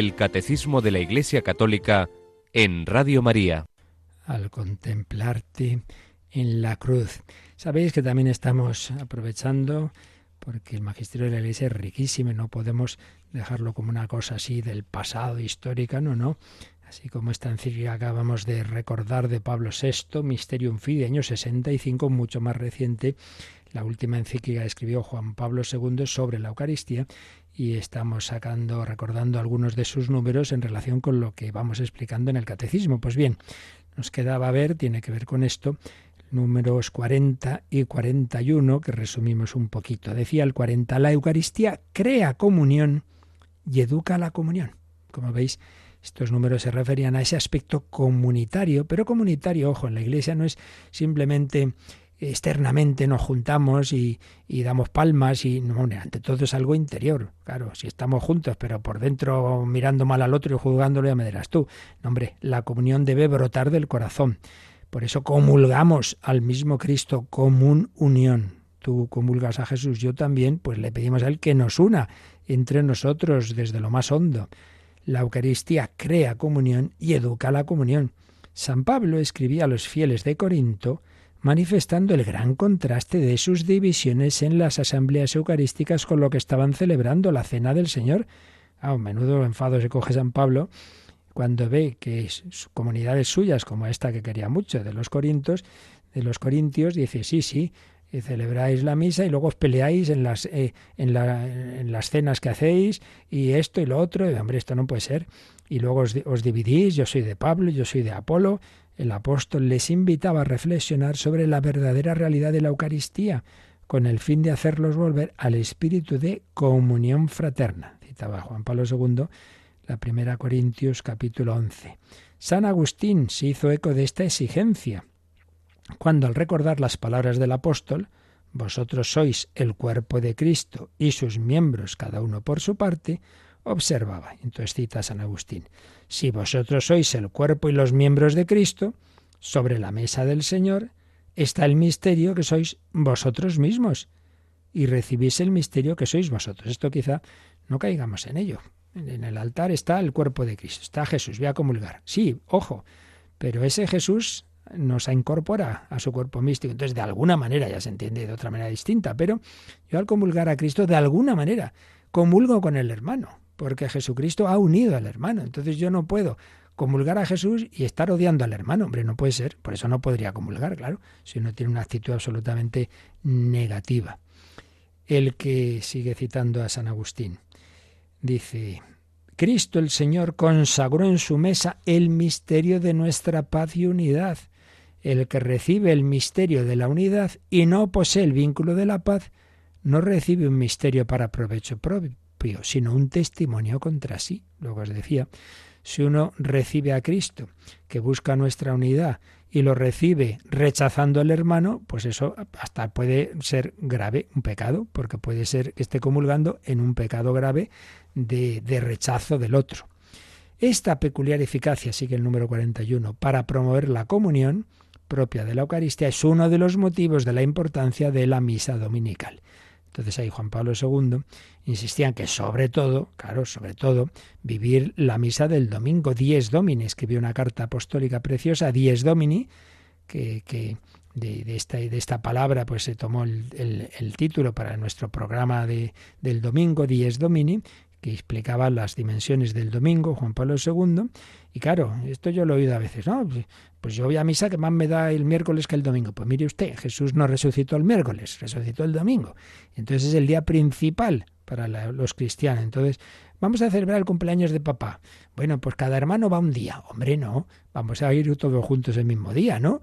El Catecismo de la Iglesia Católica en Radio María. Al contemplarte en la cruz. Sabéis que también estamos aprovechando porque el magisterio de la Iglesia es riquísimo y no podemos dejarlo como una cosa así del pasado histórica, no, no. Así como esta encíclica acabamos de recordar de Pablo VI, Mysterium Fidei, año 65, mucho más reciente, la última encíclica escribió Juan Pablo II sobre la Eucaristía y estamos sacando, recordando algunos de sus números en relación con lo que vamos explicando en el catecismo. Pues bien, nos quedaba ver, tiene que ver con esto, números 40 y 41, que resumimos un poquito. Decía el 40, la Eucaristía crea comunión y educa la comunión. Como veis, estos números se referían a ese aspecto comunitario, pero comunitario, ojo, en la Iglesia no es simplemente externamente nos juntamos y, damos palmas y no, ante todo es algo interior. Claro, si estamos juntos, pero por dentro mirando mal al otro y juzgándolo, ya me dirás tú. No, hombre, la comunión debe brotar del corazón. Por eso comulgamos al mismo Cristo, común unión. Tú comulgas a Jesús, yo también, pues le pedimos a Él que nos una entre nosotros desde lo más hondo. La Eucaristía crea comunión y educa la comunión. San Pablo escribía a los fieles de Corinto manifestando el gran contraste de sus divisiones en las asambleas eucarísticas con lo que estaban celebrando la cena del Señor. A un menudo enfado se coge San Pablo cuando ve que comunidades suyas, como esta que quería mucho, de los corintios, de los corintios, dice, sí, sí, celebráis la misa y luego os peleáis en las, eh, en, las cenas que hacéis y esto y lo otro, y hombre, esto no puede ser. Y luego os dividís, yo soy de Pablo, yo soy de Apolo. El apóstol les invitaba a reflexionar sobre la verdadera realidad de la Eucaristía, con el fin de hacerlos volver al espíritu de comunión fraterna. Citaba Juan Pablo II la primera Corintios capítulo 11. San Agustín se hizo eco de esta exigencia, cuando al recordar las palabras del apóstol, vosotros sois el cuerpo de Cristo y sus miembros, cada uno por su parte, observaba. Entonces cita San Agustín, si vosotros sois el cuerpo y los miembros de Cristo, sobre la mesa del Señor está el misterio que sois vosotros mismos y recibís el misterio que sois vosotros. Esto quizá no caigamos en ello, en el altar está el cuerpo de Cristo, está Jesús, voy a comulgar. Sí, ojo, pero ese Jesús nos incorpora a su cuerpo místico. Entonces, de alguna manera, ya se entiende de otra manera distinta, pero yo al comulgar a Cristo, de alguna manera, comulgo con el hermano, porque Jesucristo ha unido al hermano. Entonces yo no puedo comulgar a Jesús y estar odiando al hermano. Hombre, no puede ser. Por eso no podría comulgar, claro, si uno tiene una actitud absolutamente negativa. El que sigue citando a San Agustín. Dice, Cristo el Señor consagró en su mesa el misterio de nuestra paz y unidad. El que recibe el misterio de la unidad y no posee el vínculo de la paz, no recibe un misterio para provecho propio, sino un testimonio contra sí. Luego os decía, si uno recibe a Cristo, que busca nuestra unidad, y lo recibe rechazando al hermano, pues eso hasta puede ser grave, un pecado, porque puede ser que esté comulgando en un pecado grave de, de rechazo del otro. Esta peculiar eficacia, sigue el número 41, para promover la comunión propia de la Eucaristía es uno de los motivos de la importancia de la misa dominical. Entonces ahí Juan Pablo II insistía en que sobre todo, claro, sobre todo, vivir la misa del domingo, Dies Domini, escribió una carta apostólica preciosa, Dies Domini, que, de, esta, palabra pues se tomó el, título para nuestro programa de, del domingo, Dies Domini, que explicaba las dimensiones del domingo, Juan Pablo II. Y claro, esto yo lo he oído a veces, ¿no? Pues yo voy a misa que más me da el miércoles que el domingo. Pues mire usted, Jesús no resucitó el miércoles, resucitó el domingo. Entonces es el día principal para los cristianos. Entonces, vamos a celebrar el cumpleaños de papá. Bueno, pues cada hermano va un día. Hombre, no, vamos a ir todos juntos el mismo día, ¿no?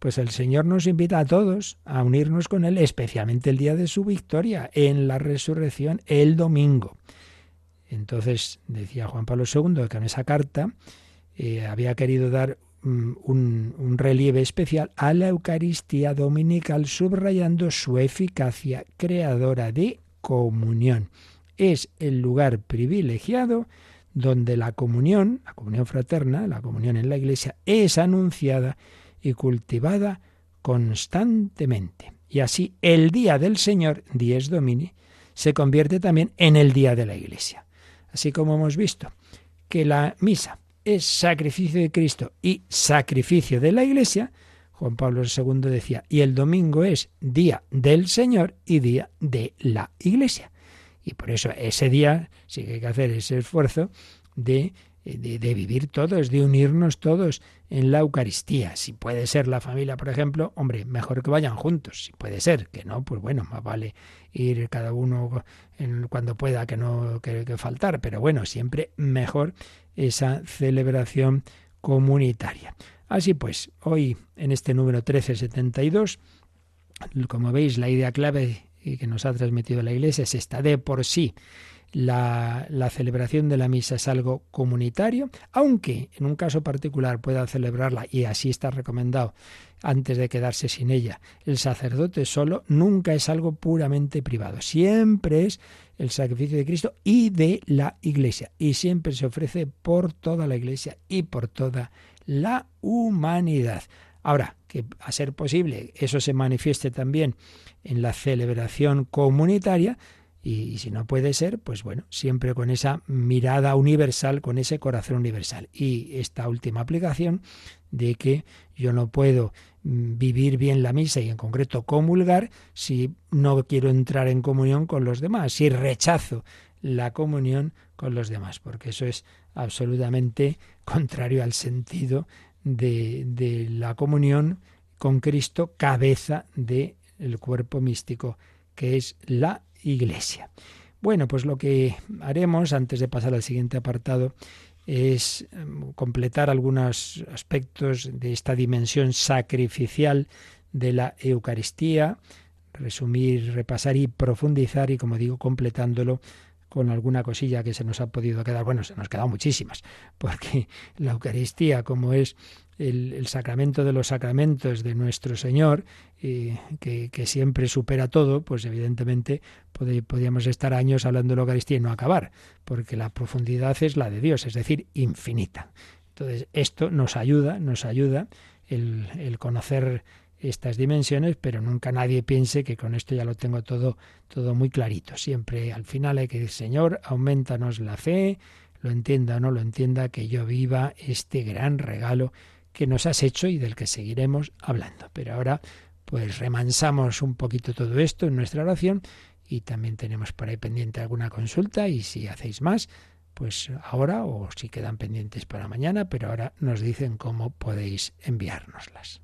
Pues el Señor nos invita a todos a unirnos con Él, especialmente el día de su victoria, en la resurrección, el domingo. Entonces decía Juan Pablo II que en esa carta eh, había querido dar mm, un, un, relieve especial a la Eucaristía dominical, subrayando su eficacia creadora de comunión. Es el lugar privilegiado donde la comunión, la comunión fraterna, la comunión en la Iglesia, es anunciada y cultivada constantemente. Y así el día del Señor, Dies Domini, se convierte también en el día de la Iglesia. Así como hemos visto que la misa es sacrificio de Cristo y sacrificio de la Iglesia, Juan Pablo II decía, y el domingo es día del Señor y día de la Iglesia. Y por eso ese día sí que hay que hacer ese esfuerzo de, de, vivir todos, de unirnos todos en la Eucaristía. Si puede ser la familia, por ejemplo, hombre, mejor que vayan juntos. Si puede ser, que no, pues bueno, más vale ir cada uno cuando pueda que no que faltar. Pero bueno, siempre mejor esa celebración comunitaria. Así pues, hoy en este número 1372, como veis, la idea clave que nos ha transmitido la Iglesia es esta de por sí. La, celebración de la misa es algo comunitario, aunque en un caso particular pueda celebrarla, y así está recomendado, antes de quedarse sin ella, el sacerdote solo, nunca es algo puramente privado. Siempre es el sacrificio de Cristo y de la Iglesia. Y siempre se ofrece por toda la Iglesia y por toda la humanidad. Ahora, que a ser posible eso se manifieste también en la celebración comunitaria, y, si no puede ser, pues bueno, siempre con esa mirada universal, con ese corazón universal. Y esta última aplicación de que yo no puedo mm, vivir bien la misa y en concreto comulgar si no quiero entrar en comunión con los demás, si rechazo la comunión con los demás, porque eso es absolutamente contrario al sentido de, de la comunión con Cristo, cabeza del el cuerpo místico que es la Iglesia. Bueno, pues lo que haremos antes de pasar al siguiente apartado es em, completar algunos aspectos de esta dimensión sacrificial de la Eucaristía, resumir, repasar y profundizar y, como digo, completándolo con alguna cosilla que se nos ha podido quedar. Bueno, se nos han quedado muchísimas, porque la Eucaristía, como es el, sacramento de los sacramentos de nuestro Señor, eh, que, siempre supera todo, pues evidentemente podríamos estar años hablando de la Eucaristía y no acabar, porque la profundidad es la de Dios, es decir, infinita. Entonces, esto nos ayuda, nos ayuda el conocer estas dimensiones, pero nunca nadie piense que con esto ya lo tengo todo, todo muy clarito. Siempre al final hay que decir, Señor, aumentanos la fe, lo entienda o no lo entienda, que yo viva este gran regalo que nos has hecho y del que seguiremos hablando. Pero ahora, pues remansamos un poquito todo esto en nuestra oración y también tenemos por ahí pendiente alguna consulta y si hacéis más, pues ahora o si quedan pendientes para mañana, pero ahora nos dicen cómo podéis enviárnoslas.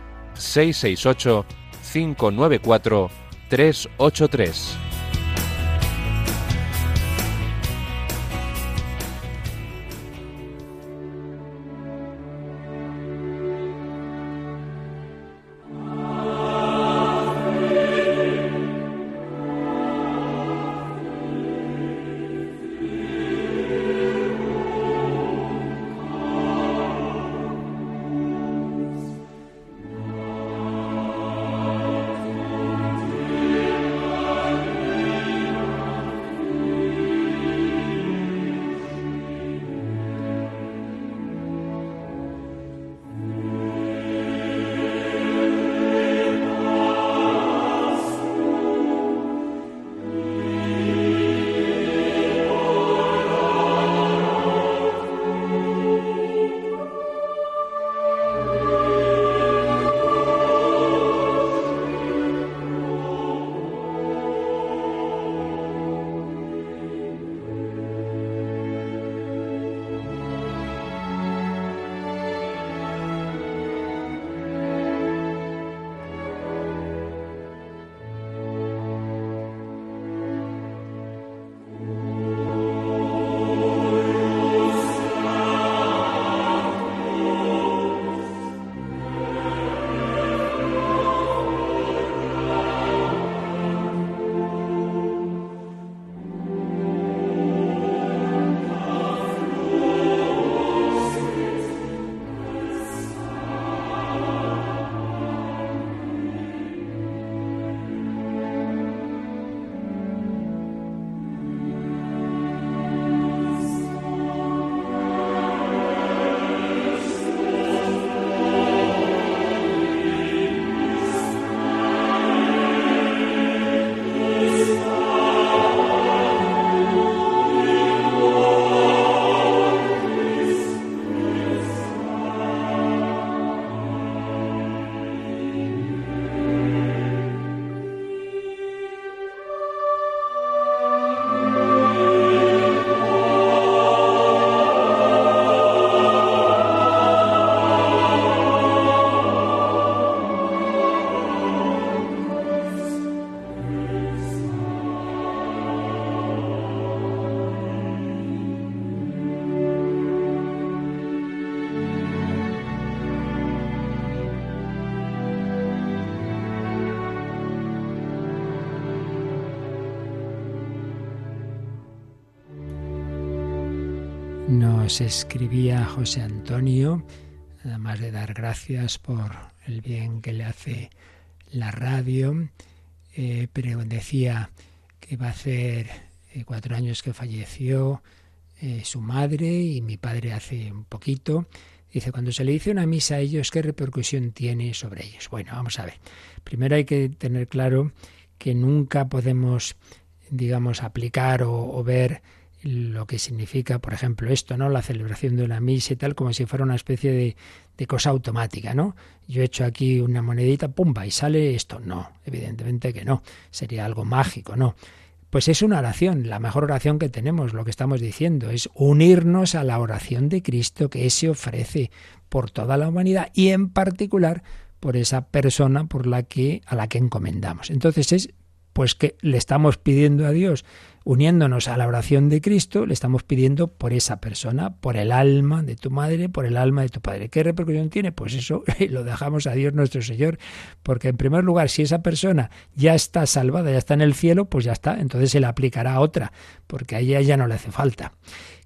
668 594 383. Escribía José Antonio, además de dar gracias por el bien que le hace la radio, eh, pero decía que va a hacer eh, cuatro años que falleció eh, su madre y mi padre hace un poquito. Dice, cuando se le dice una misa a ellos, ¿qué repercusión tiene sobre ellos? Bueno, vamos a ver. Primero hay que tener claro que nunca podemos, digamos, aplicar o ver lo que significa, por ejemplo, esto, ¿no? La celebración de una misa y tal, como si fuera una especie de, de cosa automática, ¿no? Yo he hecho aquí una monedita, pumba, y sale esto. No, evidentemente que no. Sería algo mágico, ¿no? Pues es una oración, la mejor oración que tenemos, lo que estamos diciendo, es unirnos a la oración de Cristo que se ofrece por toda la humanidad y en particular por esa persona por la que a la que encomendamos. Entonces es pues que le estamos pidiendo a Dios uniéndonos a la oración de Cristo, le estamos pidiendo por esa persona, por el alma de tu madre, por el alma de tu padre. ¿Qué repercusión tiene? Pues eso lo dejamos a Dios nuestro Señor, porque en primer lugar, si esa persona ya está salvada, ya está en el cielo, pues ya está, entonces se le aplicará a otra, porque a ella ya no le hace falta.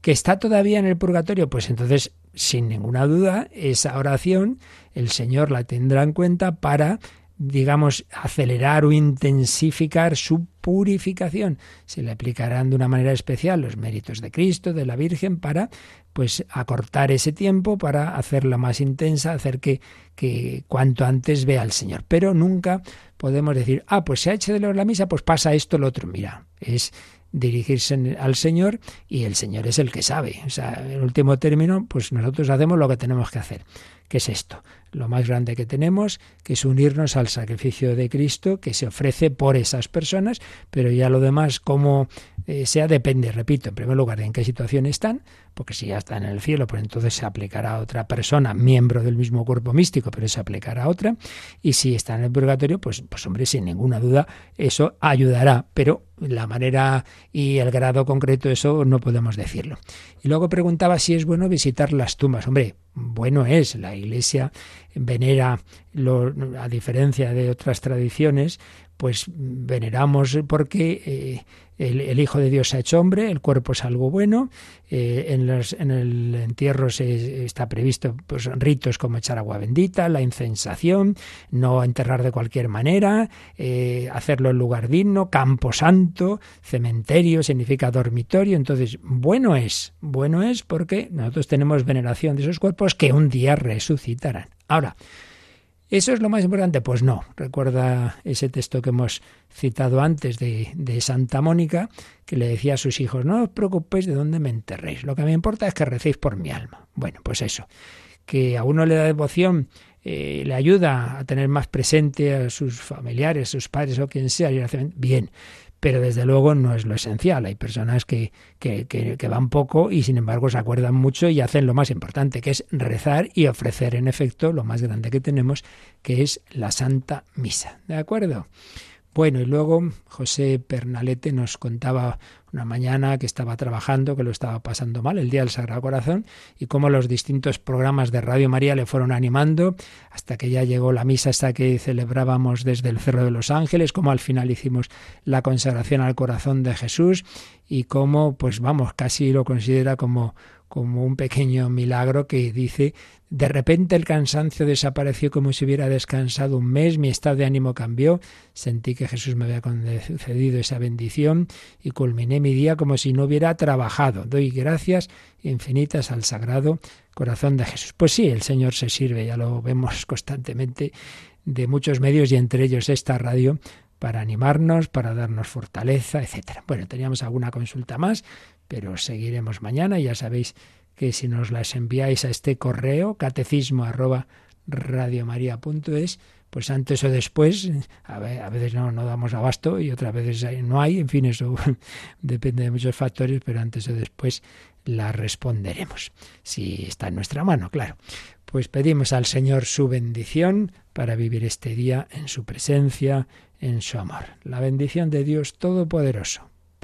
¿Que está todavía en el purgatorio? Pues entonces, sin ninguna duda, esa oración el Señor la tendrá en cuenta para digamos, acelerar o intensificar su purificación. Se le aplicarán de una manera especial los méritos de Cristo, de la Virgen, para pues acortar ese tiempo, para hacerla más intensa, hacer que, que cuanto antes vea al Señor. Pero nunca podemos decir, ah, pues se ha hecho de la misa, pues pasa esto, lo otro. Mira, es dirigirse al Señor y el Señor es el que sabe. O sea, en último término, pues nosotros hacemos lo que tenemos que hacer. ¿Qué es esto? Lo más grande que tenemos, que es unirnos al sacrificio de Cristo que se ofrece por esas personas, pero ya lo demás, como eh, sea, depende, repito, en primer lugar, de en qué situación están, porque si ya están en el cielo, pues entonces se aplicará a otra persona, miembro del mismo cuerpo místico, pero se aplicará a otra, y si están en el purgatorio, pues, pues hombre, sin ninguna duda, eso ayudará, pero la manera y el grado concreto, eso no podemos decirlo. Y luego preguntaba si es bueno visitar las tumbas. Hombre, bueno es, la Iglesia venera, a diferencia de otras tradiciones, pues veneramos porque eh, el, Hijo de Dios se ha hecho hombre, el cuerpo es algo bueno, eh, en, los, en, el entierro se, está previsto pues, ritos como echar agua bendita, la incensación, no enterrar de cualquier manera, eh, hacerlo en lugar digno, campo santo, cementerio, significa dormitorio, entonces bueno es, bueno es porque nosotros tenemos veneración de esos cuerpos que un día resucitarán. Ahora, ¿Eso es lo más importante? Pues no. Recuerda ese texto que hemos citado antes de, de, Santa Mónica, que le decía a sus hijos, no os preocupéis de dónde me enterréis, lo que me importa es que recéis por mi alma. Bueno, pues eso, que a uno le da devoción, eh, le ayuda a tener más presente a sus familiares, sus padres o quien sea, bien, pero desde luego no es lo esencial. Hay personas que, que, que, van poco y sin embargo se acuerdan mucho y hacen lo más importante, que es rezar y ofrecer en efecto lo más grande que tenemos, que es la Santa Misa. ¿De acuerdo? Bueno, y luego José Pernalete nos contaba una mañana que estaba trabajando, que lo estaba pasando mal, el Día del Sagrado Corazón, y cómo los distintos programas de Radio María le fueron animando hasta que ya llegó la misa esta que celebrábamos desde el Cerro de los Ángeles, cómo al final hicimos la consagración al corazón de Jesús y cómo, pues vamos, casi lo considera como como un pequeño milagro que dice, de repente el cansancio desapareció como si hubiera descansado un mes, mi estado de ánimo cambió, sentí que Jesús me había concedido esa bendición y culminé mi día como si no hubiera trabajado. Doy gracias infinitas al Sagrado Corazón de Jesús. Pues sí, el Señor se sirve, ya lo vemos constantemente de muchos medios y entre ellos esta radio para animarnos, para darnos fortaleza, etcétera. Bueno, teníamos alguna consulta más, pero seguiremos mañana. Ya sabéis que si nos las enviáis a este correo, catecismo arroba radiomaria.es, pues antes o después, a, veces no, no damos abasto y otras veces no hay, en fin, eso depende de muchos factores, pero antes o después la responderemos, si está en nuestra mano, claro. Pues pedimos al Señor su bendición para vivir este día en su presencia, en su amor. La bendición de Dios Todopoderoso.